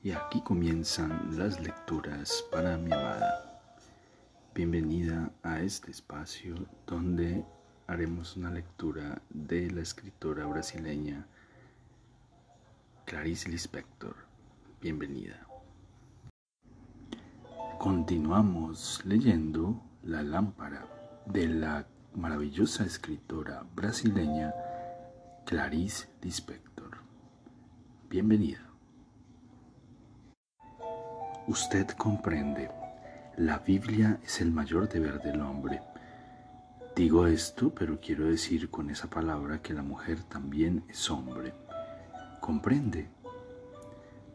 Y aquí comienzan las lecturas para mi amada. Bienvenida a este espacio donde haremos una lectura de la escritora brasileña Clarice Lispector. Bienvenida. Continuamos leyendo La lámpara de la maravillosa escritora brasileña Clarice Lispector. Bienvenida. Usted comprende, la Biblia es el mayor deber del hombre. Digo esto, pero quiero decir con esa palabra que la mujer también es hombre. ¿Comprende?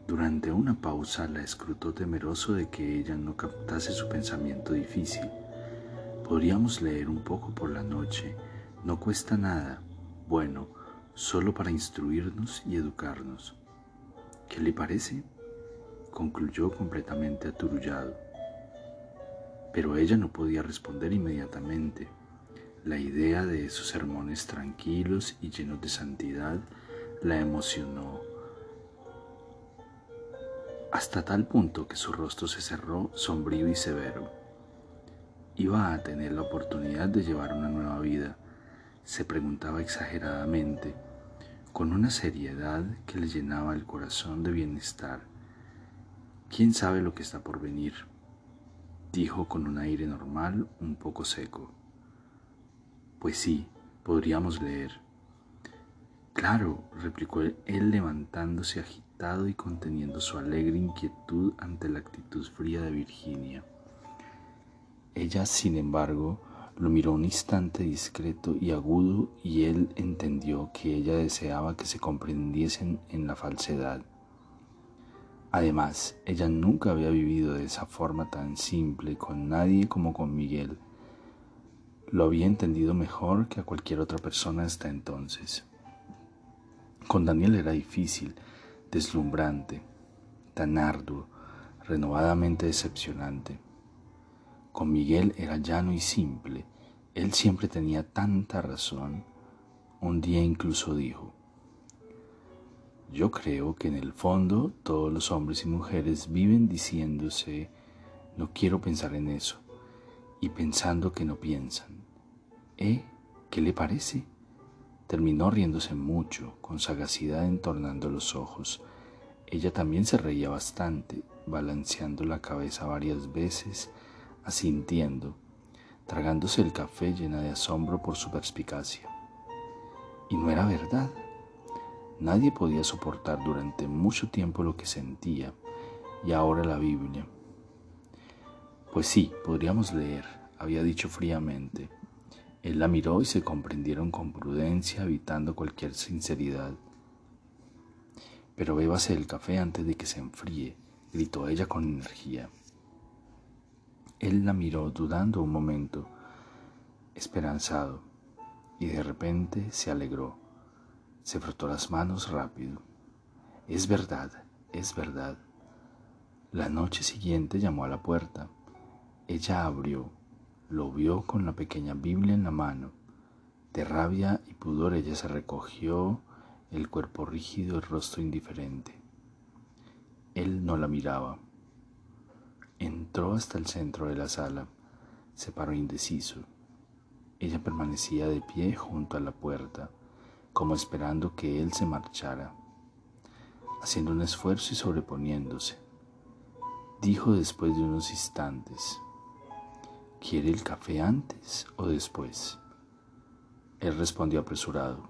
Durante una pausa la escrutó temeroso de que ella no captase su pensamiento difícil. Podríamos leer un poco por la noche, no cuesta nada, bueno, solo para instruirnos y educarnos. ¿Qué le parece? Concluyó completamente aturullado. Pero ella no podía responder inmediatamente. La idea de esos sermones tranquilos y llenos de santidad la emocionó hasta tal punto que su rostro se cerró sombrío y severo. Iba a tener la oportunidad de llevar una nueva vida, se preguntaba exageradamente, con una seriedad que le llenaba el corazón de bienestar ¿Quién sabe lo que está por venir? dijo con un aire normal un poco seco. Pues sí, podríamos leer. Claro, replicó él levantándose agitado y conteniendo su alegre inquietud ante la actitud fría de Virginia. Ella, sin embargo, lo miró un instante discreto y agudo y él entendió que ella deseaba que se comprendiesen en la falsedad. Además, ella nunca había vivido de esa forma tan simple con nadie como con Miguel. Lo había entendido mejor que a cualquier otra persona hasta entonces. Con Daniel era difícil, deslumbrante, tan arduo, renovadamente decepcionante. Con Miguel era llano y simple. Él siempre tenía tanta razón. Un día incluso dijo, yo creo que en el fondo todos los hombres y mujeres viven diciéndose, no quiero pensar en eso, y pensando que no piensan. ¿Eh? ¿Qué le parece? Terminó riéndose mucho, con sagacidad entornando los ojos. Ella también se reía bastante, balanceando la cabeza varias veces, asintiendo, tragándose el café llena de asombro por su perspicacia. Y no era verdad. Nadie podía soportar durante mucho tiempo lo que sentía y ahora la Biblia. Pues sí, podríamos leer, había dicho fríamente. Él la miró y se comprendieron con prudencia, evitando cualquier sinceridad. Pero bébase el café antes de que se enfríe, gritó ella con energía. Él la miró dudando un momento, esperanzado, y de repente se alegró. Se frotó las manos rápido. Es verdad, es verdad. La noche siguiente llamó a la puerta. Ella abrió, lo vio con la pequeña Biblia en la mano. De rabia y pudor ella se recogió, el cuerpo rígido, el rostro indiferente. Él no la miraba. Entró hasta el centro de la sala, se paró indeciso. Ella permanecía de pie junto a la puerta como esperando que él se marchara, haciendo un esfuerzo y sobreponiéndose. Dijo después de unos instantes, ¿quiere el café antes o después? Él respondió apresurado,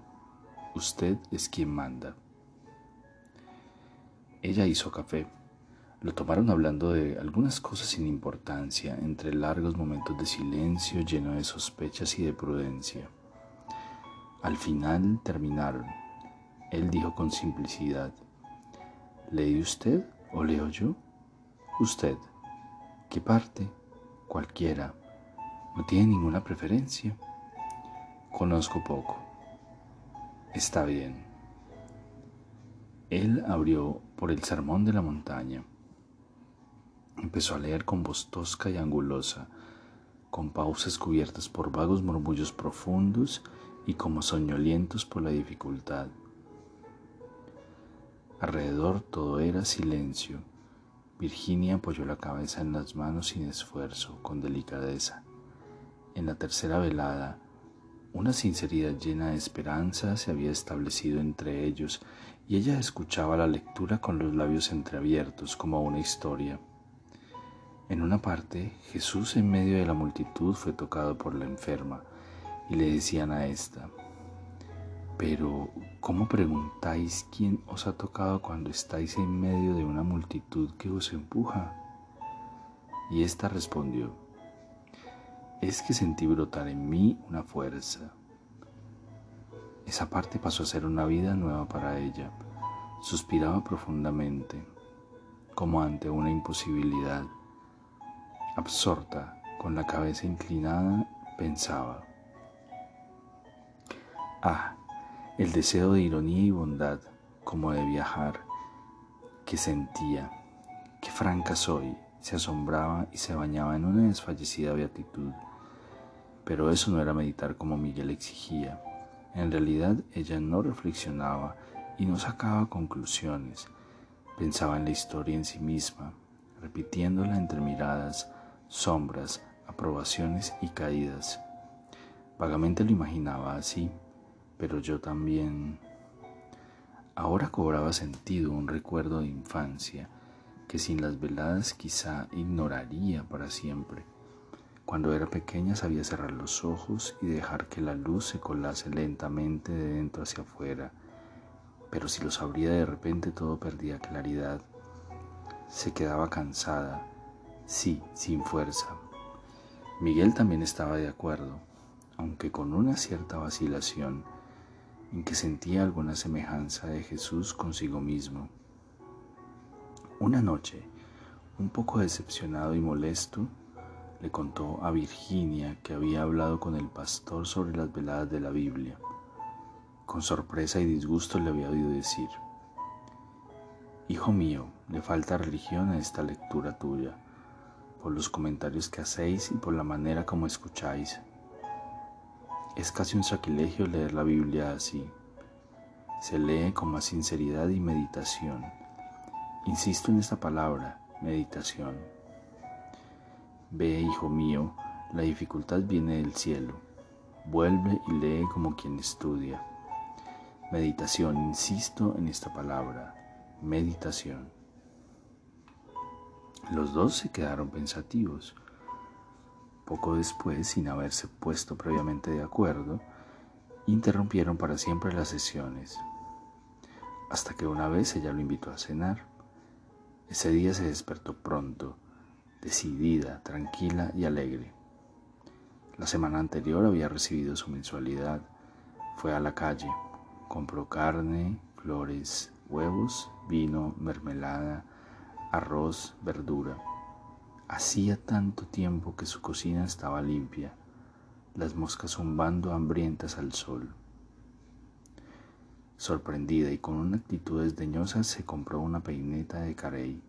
usted es quien manda. Ella hizo café. Lo tomaron hablando de algunas cosas sin importancia, entre largos momentos de silencio lleno de sospechas y de prudencia. Al final terminaron. Él dijo con simplicidad, ¿lee usted o leo yo? Usted. ¿Qué parte? Cualquiera. ¿No tiene ninguna preferencia? Conozco poco. Está bien. Él abrió por el sermón de la montaña. Empezó a leer con voz tosca y angulosa, con pausas cubiertas por vagos murmullos profundos y como soñolientos por la dificultad. Alrededor todo era silencio. Virginia apoyó la cabeza en las manos sin esfuerzo, con delicadeza. En la tercera velada, una sinceridad llena de esperanza se había establecido entre ellos y ella escuchaba la lectura con los labios entreabiertos como una historia. En una parte, Jesús en medio de la multitud fue tocado por la enferma y le decían a esta, pero ¿cómo preguntáis quién os ha tocado cuando estáis en medio de una multitud que os empuja? Y ésta respondió, es que sentí brotar en mí una fuerza. Esa parte pasó a ser una vida nueva para ella. Suspiraba profundamente, como ante una imposibilidad. Absorta, con la cabeza inclinada, pensaba. Ah, el deseo de ironía y bondad, como de viajar, que sentía, qué franca soy, se asombraba y se bañaba en una desfallecida beatitud. Pero eso no era meditar como Miguel exigía. En realidad ella no reflexionaba y no sacaba conclusiones. Pensaba en la historia en sí misma, repitiéndola entre miradas, sombras, aprobaciones y caídas. Vagamente lo imaginaba así pero yo también... Ahora cobraba sentido un recuerdo de infancia que sin las veladas quizá ignoraría para siempre. Cuando era pequeña sabía cerrar los ojos y dejar que la luz se colase lentamente de dentro hacia afuera, pero si los abría de repente todo perdía claridad. Se quedaba cansada, sí, sin fuerza. Miguel también estaba de acuerdo, aunque con una cierta vacilación en que sentía alguna semejanza de Jesús consigo mismo. Una noche, un poco decepcionado y molesto, le contó a Virginia que había hablado con el pastor sobre las veladas de la Biblia. Con sorpresa y disgusto le había oído decir, Hijo mío, le falta religión a esta lectura tuya, por los comentarios que hacéis y por la manera como escucháis. Es casi un sacrilegio leer la Biblia así. Se lee con más sinceridad y meditación. Insisto en esta palabra, meditación. Ve, hijo mío, la dificultad viene del cielo. Vuelve y lee como quien estudia. Meditación, insisto en esta palabra, meditación. Los dos se quedaron pensativos. Poco después, sin haberse puesto previamente de acuerdo, interrumpieron para siempre las sesiones, hasta que una vez ella lo invitó a cenar. Ese día se despertó pronto, decidida, tranquila y alegre. La semana anterior había recibido su mensualidad, fue a la calle, compró carne, flores, huevos, vino, mermelada, arroz, verdura Hacía tanto tiempo que su cocina estaba limpia, las moscas zumbando hambrientas al sol. Sorprendida y con una actitud desdeñosa se compró una peineta de carey.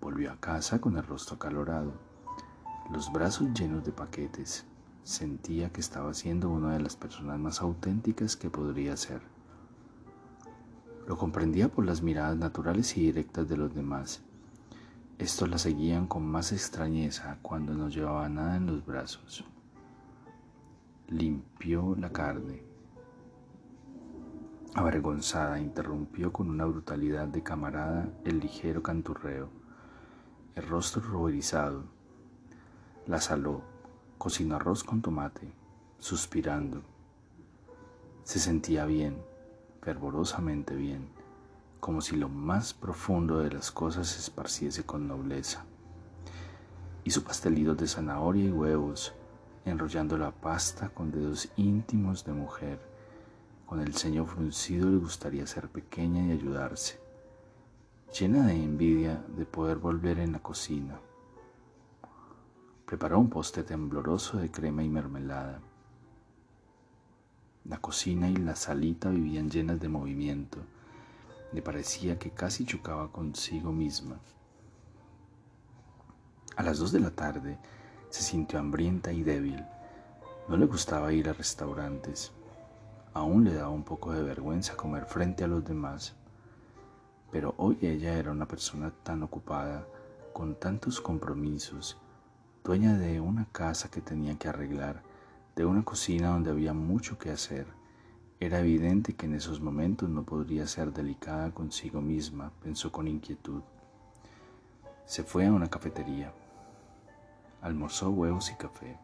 Volvió a casa con el rostro acalorado, los brazos llenos de paquetes. Sentía que estaba siendo una de las personas más auténticas que podría ser. Lo comprendía por las miradas naturales y directas de los demás estos la seguían con más extrañeza cuando no llevaba nada en los brazos. Limpió la carne. Avergonzada, interrumpió con una brutalidad de camarada el ligero canturreo, el rostro ruborizado. La saló, cocinó arroz con tomate, suspirando. Se sentía bien, fervorosamente bien como si lo más profundo de las cosas se esparciese con nobleza. Hizo pastelitos de zanahoria y huevos, enrollando la pasta con dedos íntimos de mujer. Con el ceño fruncido le gustaría ser pequeña y ayudarse, llena de envidia de poder volver en la cocina. Preparó un poste tembloroso de crema y mermelada. La cocina y la salita vivían llenas de movimiento le parecía que casi chocaba consigo misma. A las dos de la tarde se sintió hambrienta y débil. No le gustaba ir a restaurantes. Aún le daba un poco de vergüenza comer frente a los demás. Pero hoy ella era una persona tan ocupada, con tantos compromisos, dueña de una casa que tenía que arreglar, de una cocina donde había mucho que hacer. Era evidente que en esos momentos no podría ser delicada consigo misma, pensó con inquietud. Se fue a una cafetería. Almorzó huevos y café.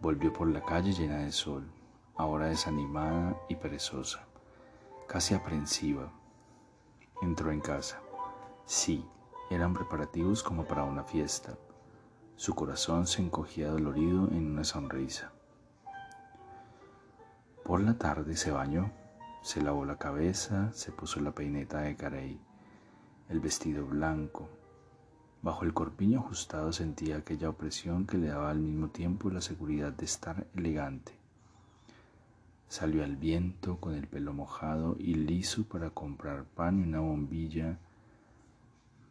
Volvió por la calle llena de sol, ahora desanimada y perezosa, casi aprensiva. Entró en casa. Sí, eran preparativos como para una fiesta. Su corazón se encogía dolorido en una sonrisa. Por la tarde se bañó, se lavó la cabeza, se puso la peineta de carey, el vestido blanco. Bajo el corpiño ajustado sentía aquella opresión que le daba al mismo tiempo la seguridad de estar elegante. Salió al viento con el pelo mojado y liso para comprar pan y una bombilla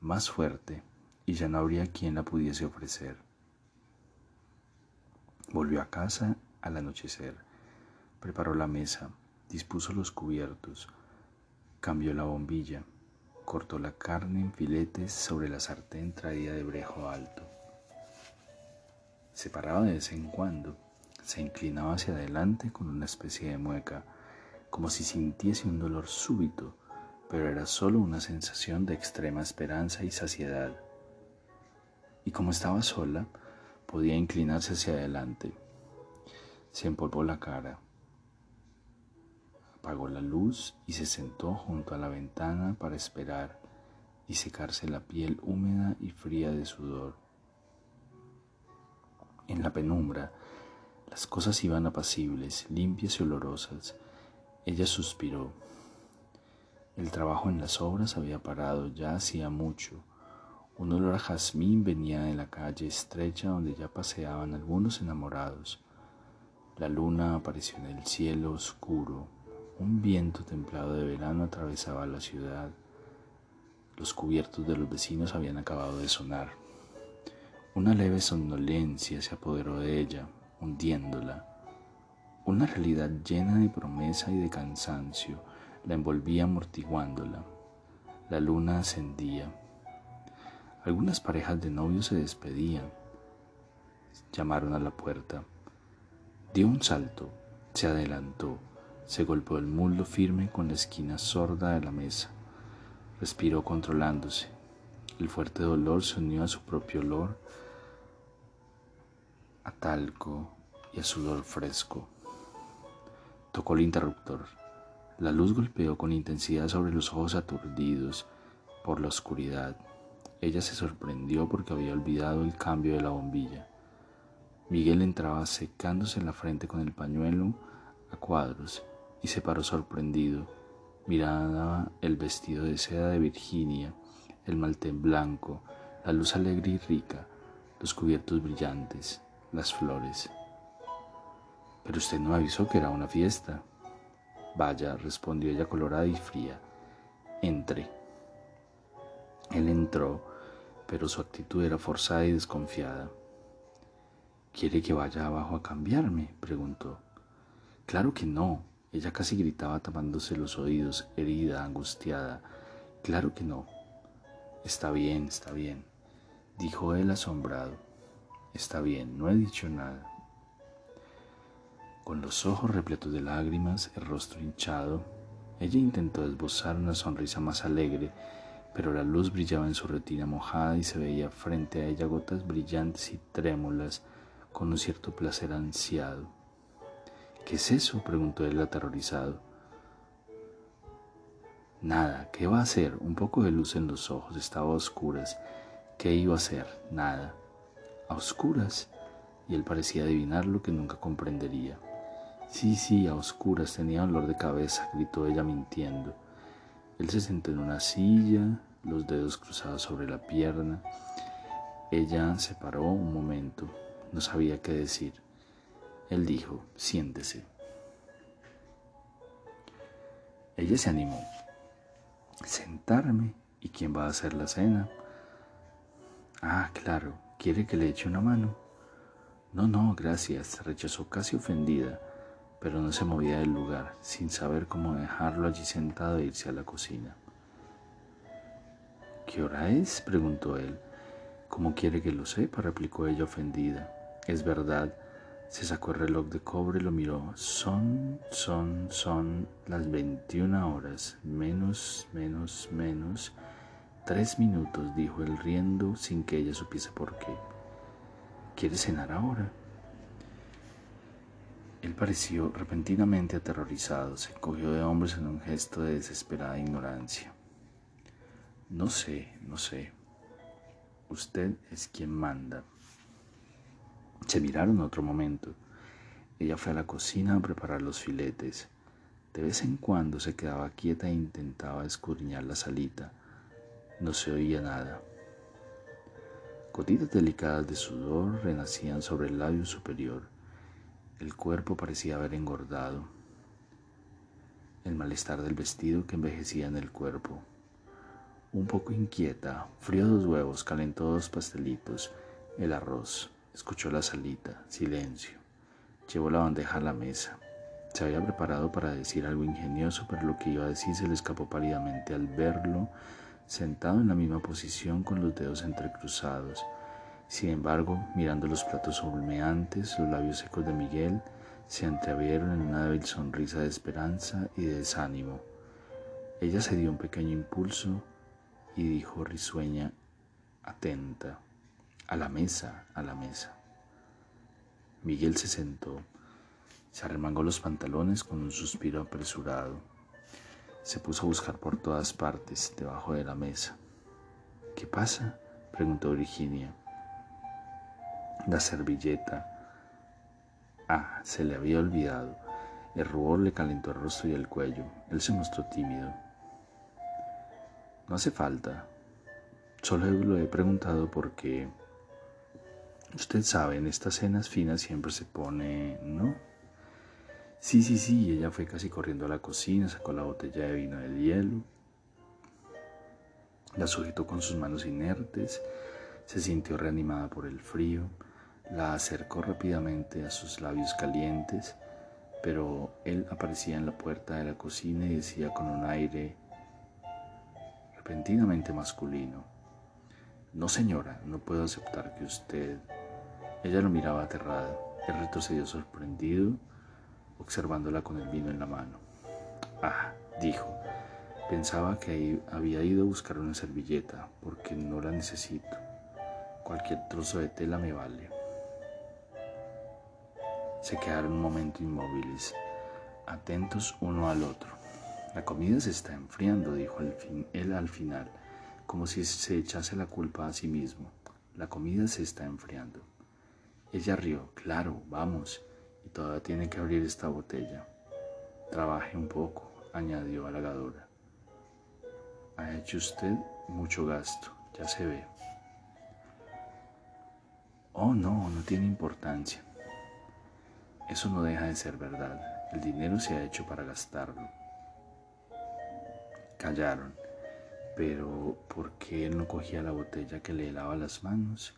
más fuerte y ya no habría quien la pudiese ofrecer. Volvió a casa al anochecer, preparó la mesa, dispuso los cubiertos, cambió la bombilla, cortó la carne en filetes sobre la sartén traída de brejo alto. Se paraba de vez en cuando, se inclinaba hacia adelante con una especie de mueca, como si sintiese un dolor súbito, pero era solo una sensación de extrema esperanza y saciedad. Y como estaba sola, podía inclinarse hacia adelante. Se empolvó la cara, apagó la luz y se sentó junto a la ventana para esperar y secarse la piel húmeda y fría de sudor. En la penumbra, las cosas iban apacibles, limpias y olorosas. Ella suspiró. El trabajo en las obras había parado ya hacía mucho un olor a jazmín venía de la calle estrecha donde ya paseaban algunos enamorados. La luna apareció en el cielo oscuro. Un viento templado de verano atravesaba la ciudad. Los cubiertos de los vecinos habían acabado de sonar. Una leve somnolencia se apoderó de ella, hundiéndola. Una realidad llena de promesa y de cansancio la envolvía amortiguándola. La luna ascendía. Algunas parejas de novios se despedían. Llamaron a la puerta. Dio un salto, se adelantó, se golpeó el muslo firme con la esquina sorda de la mesa. Respiró controlándose. El fuerte dolor se unió a su propio olor, a talco y a sudor fresco. Tocó el interruptor. La luz golpeó con intensidad sobre los ojos aturdidos por la oscuridad. Ella se sorprendió porque había olvidado el cambio de la bombilla. Miguel entraba secándose la frente con el pañuelo a cuadros y se paró sorprendido. Miraba el vestido de seda de Virginia, el maltén blanco, la luz alegre y rica, los cubiertos brillantes, las flores. Pero usted no avisó que era una fiesta. Vaya, respondió ella colorada y fría. Entre. Él entró pero su actitud era forzada y desconfiada. ¿Quiere que vaya abajo a cambiarme? preguntó. Claro que no. Ella casi gritaba tapándose los oídos, herida, angustiada. Claro que no. Está bien, está bien, dijo él asombrado. Está bien, no he dicho nada. Con los ojos repletos de lágrimas, el rostro hinchado, ella intentó esbozar una sonrisa más alegre pero la luz brillaba en su retina mojada y se veía frente a ella gotas brillantes y trémulas con un cierto placer ansiado. ¿Qué es eso? preguntó él aterrorizado. Nada, ¿qué va a hacer? Un poco de luz en los ojos, estaba a oscuras. ¿Qué iba a hacer? Nada. A oscuras. Y él parecía adivinar lo que nunca comprendería. Sí, sí, a oscuras, tenía dolor de cabeza, gritó ella mintiendo. Él se sentó en una silla, los dedos cruzados sobre la pierna. Ella se paró un momento, no sabía qué decir. Él dijo, siéntese. Ella se animó. Sentarme. ¿Y quién va a hacer la cena? Ah, claro. ¿Quiere que le eche una mano? No, no, gracias. Rechazó casi ofendida pero no se movía del lugar, sin saber cómo dejarlo allí sentado e irse a la cocina. ¿Qué hora es? preguntó él. ¿Cómo quiere que lo sepa? replicó ella ofendida. Es verdad. Se sacó el reloj de cobre y lo miró. Son, son, son las veintiuna horas. Menos, menos, menos. Tres minutos, dijo él riendo sin que ella supiese por qué. ¿Quiere cenar ahora? Él pareció repentinamente aterrorizado, se cogió de hombros en un gesto de desesperada ignorancia. No sé, no sé. Usted es quien manda. Se miraron otro momento. Ella fue a la cocina a preparar los filetes. De vez en cuando se quedaba quieta e intentaba escudriñar la salita. No se oía nada. Gotitas delicadas de sudor renacían sobre el labio superior. El cuerpo parecía haber engordado. El malestar del vestido que envejecía en el cuerpo. Un poco inquieta, frío dos huevos, calentó dos pastelitos, el arroz, escuchó la salita, silencio. Llevó la bandeja a la mesa. Se había preparado para decir algo ingenioso, pero lo que iba a decir se le escapó pálidamente al verlo sentado en la misma posición con los dedos entrecruzados sin embargo, mirando los platos humeantes, los labios secos de Miguel se entreabrieron en una débil sonrisa de esperanza y de desánimo. Ella se dio un pequeño impulso y dijo risueña, atenta, a la mesa, a la mesa. Miguel se sentó, se arremangó los pantalones con un suspiro apresurado. Se puso a buscar por todas partes, debajo de la mesa. ¿Qué pasa? preguntó Virginia la servilleta. Ah, se le había olvidado. El rubor le calentó el rostro y el cuello. Él se mostró tímido. No hace falta. Solo lo he preguntado porque... Usted sabe, en estas cenas finas siempre se pone... ¿No? Sí, sí, sí. Ella fue casi corriendo a la cocina, sacó la botella de vino del hielo. La sujetó con sus manos inertes. Se sintió reanimada por el frío. La acercó rápidamente a sus labios calientes, pero él aparecía en la puerta de la cocina y decía con un aire repentinamente masculino, No señora, no puedo aceptar que usted... Ella lo miraba aterrada. Él retrocedió sorprendido, observándola con el vino en la mano. Ah, dijo, pensaba que había ido a buscar una servilleta, porque no la necesito. Cualquier trozo de tela me vale. Se quedaron un momento inmóviles, atentos uno al otro. La comida se está enfriando, dijo él al final, como si se echase la culpa a sí mismo. La comida se está enfriando. Ella rió, claro, vamos, y todavía tiene que abrir esta botella. Trabaje un poco, añadió halagadora. Ha hecho usted mucho gasto, ya se ve. Oh, no, no tiene importancia. Eso no deja de ser verdad. El dinero se ha hecho para gastarlo. Callaron. Pero, ¿por qué él no cogía la botella que le helaba las manos?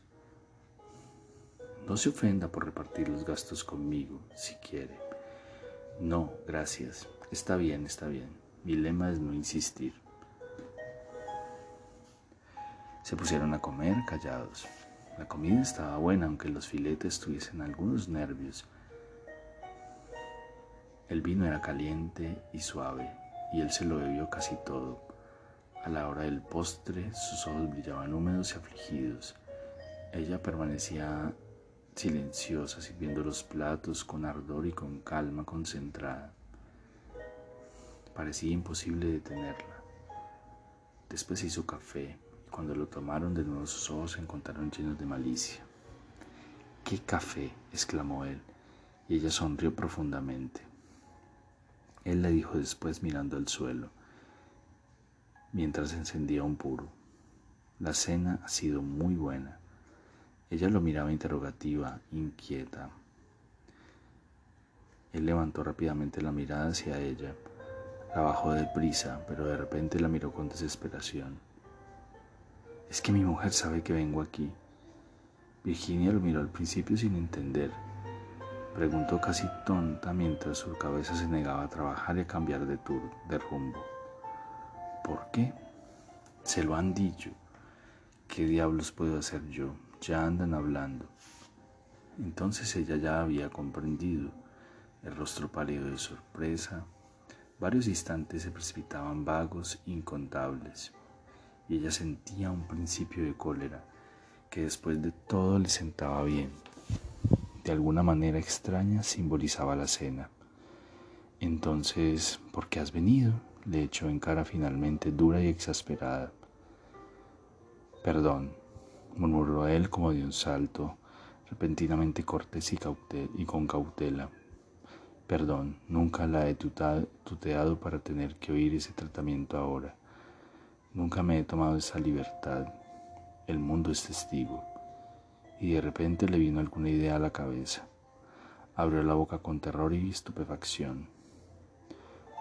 No se ofenda por repartir los gastos conmigo, si quiere. No, gracias. Está bien, está bien. Mi lema es no insistir. Se pusieron a comer callados. La comida estaba buena, aunque los filetes tuviesen algunos nervios el vino era caliente y suave, y él se lo bebió casi todo. A la hora del postre, sus ojos brillaban húmedos y afligidos. Ella permanecía silenciosa, sirviendo los platos con ardor y con calma concentrada. Parecía imposible detenerla. Después hizo café, y cuando lo tomaron de nuevo sus ojos se encontraron llenos de malicia. ¡Qué café! exclamó él, y ella sonrió profundamente. Él le dijo después mirando al suelo, mientras encendía un puro. La cena ha sido muy buena. Ella lo miraba interrogativa, inquieta. Él levantó rápidamente la mirada hacia ella. La bajó deprisa, pero de repente la miró con desesperación. Es que mi mujer sabe que vengo aquí. Virginia lo miró al principio sin entender Preguntó casi tonta mientras su cabeza se negaba a trabajar y a cambiar de, de rumbo. ¿Por qué? Se lo han dicho. ¿qué diablos puedo hacer yo? Ya andan hablando. Entonces ella ya había comprendido, el rostro pálido de sorpresa. Varios instantes se precipitaban vagos, incontables, y ella sentía un principio de cólera que después de todo le sentaba bien. De alguna manera extraña simbolizaba la cena. Entonces, ¿por qué has venido? le echó en cara finalmente dura y exasperada. Perdón, murmuró él como de un salto, repentinamente cortés y, y con cautela. Perdón, nunca la he tuteado para tener que oír ese tratamiento ahora. Nunca me he tomado esa libertad. El mundo es testigo. Y de repente le vino alguna idea a la cabeza. Abrió la boca con terror y estupefacción.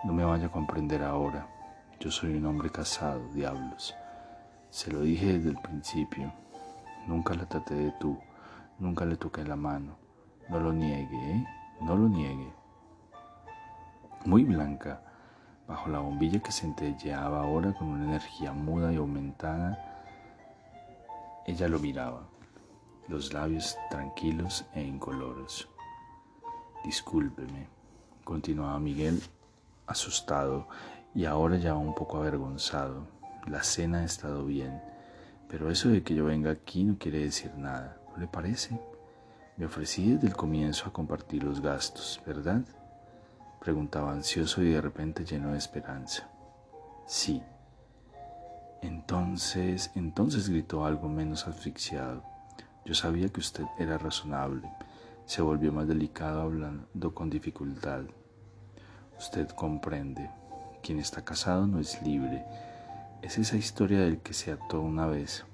No me vaya a comprender ahora. Yo soy un hombre casado, diablos. Se lo dije desde el principio. Nunca la traté de tú, nunca le toqué la mano. No lo niegue, ¿eh? No lo niegue. Muy blanca, bajo la bombilla que centelleaba ahora con una energía muda y aumentada, ella lo miraba, los labios tranquilos e incoloros. Discúlpeme, continuaba Miguel, asustado y ahora ya un poco avergonzado. La cena ha estado bien, pero eso de que yo venga aquí no quiere decir nada, ¿no le parece? Me ofrecí desde el comienzo a compartir los gastos, ¿verdad? Preguntaba ansioso y de repente lleno de esperanza. Sí. Entonces, entonces gritó algo menos asfixiado. Yo sabía que usted era razonable. Se volvió más delicado hablando con dificultad. Usted comprende. Quien está casado no es libre es esa historia del que se ató una vez.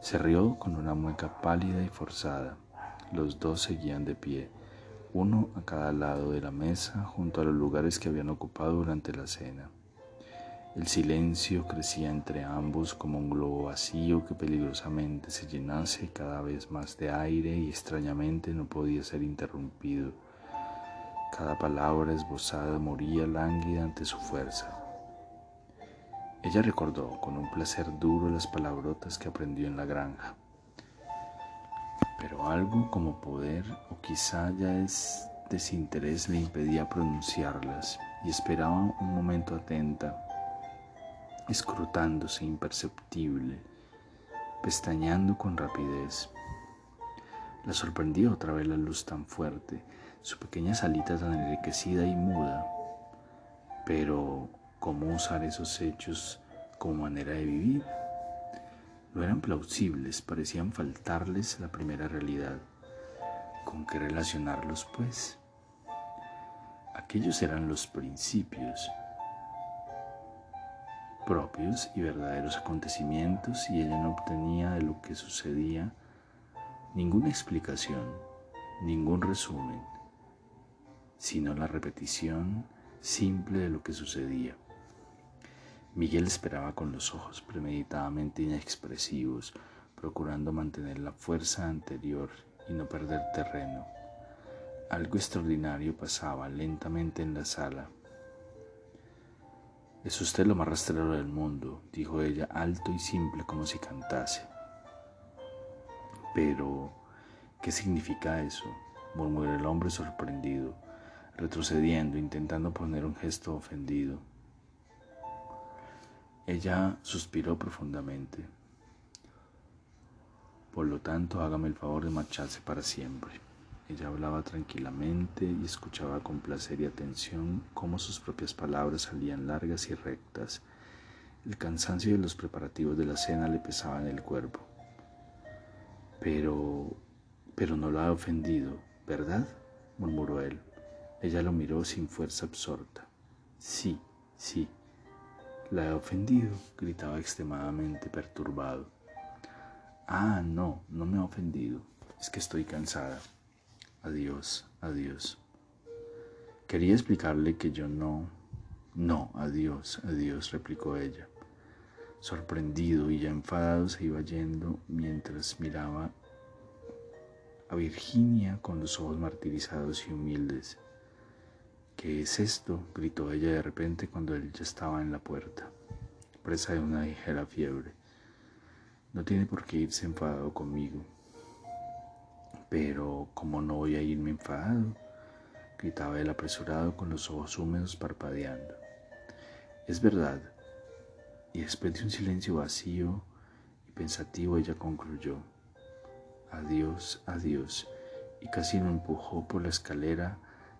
Se rió con una mueca pálida y forzada. Los dos seguían de pie, uno a cada lado de la mesa, junto a los lugares que habían ocupado durante la cena. El silencio crecía entre ambos como un globo vacío que peligrosamente se llenase cada vez más de aire y extrañamente no podía ser interrumpido cada palabra esbozada moría lánguida ante su fuerza. Ella recordó con un placer duro las palabrotas que aprendió en la granja. Pero algo como poder o quizá ya es desinterés le impedía pronunciarlas y esperaba un momento atenta, escrutándose imperceptible, pestañeando con rapidez. La sorprendió otra vez la luz tan fuerte su pequeña salita tan enriquecida y muda. Pero, ¿cómo usar esos hechos como manera de vivir? No eran plausibles, parecían faltarles la primera realidad. ¿Con qué relacionarlos, pues? Aquellos eran los principios propios y verdaderos acontecimientos y ella no obtenía de lo que sucedía ninguna explicación, ningún resumen sino la repetición simple de lo que sucedía. Miguel esperaba con los ojos premeditadamente inexpresivos, procurando mantener la fuerza anterior y no perder terreno. Algo extraordinario pasaba lentamente en la sala. Es usted lo más rastrero del mundo, dijo ella alto y simple como si cantase. Pero, ¿qué significa eso? murmuró el hombre sorprendido retrocediendo, intentando poner un gesto ofendido. Ella suspiró profundamente. Por lo tanto, hágame el favor de marcharse para siempre. Ella hablaba tranquilamente y escuchaba con placer y atención cómo sus propias palabras salían largas y rectas. El cansancio de los preparativos de la cena le pesaba en el cuerpo. Pero... pero no la ha ofendido, ¿verdad? murmuró él. Ella lo miró sin fuerza absorta. Sí, sí. La he ofendido, gritaba extremadamente perturbado. Ah, no, no me ha ofendido. Es que estoy cansada. Adiós, adiós. Quería explicarle que yo no... No, adiós, adiós, replicó ella. Sorprendido y ya enfadado se iba yendo mientras miraba a Virginia con los ojos martirizados y humildes. ¿Qué es esto? gritó ella de repente cuando él ya estaba en la puerta, presa de una ligera fiebre. No tiene por qué irse enfadado conmigo. Pero, ¿cómo no voy a irme enfadado? gritaba él apresurado con los ojos húmedos parpadeando. Es verdad. Y después de un silencio vacío y pensativo ella concluyó. Adiós, adiós. Y casi lo empujó por la escalera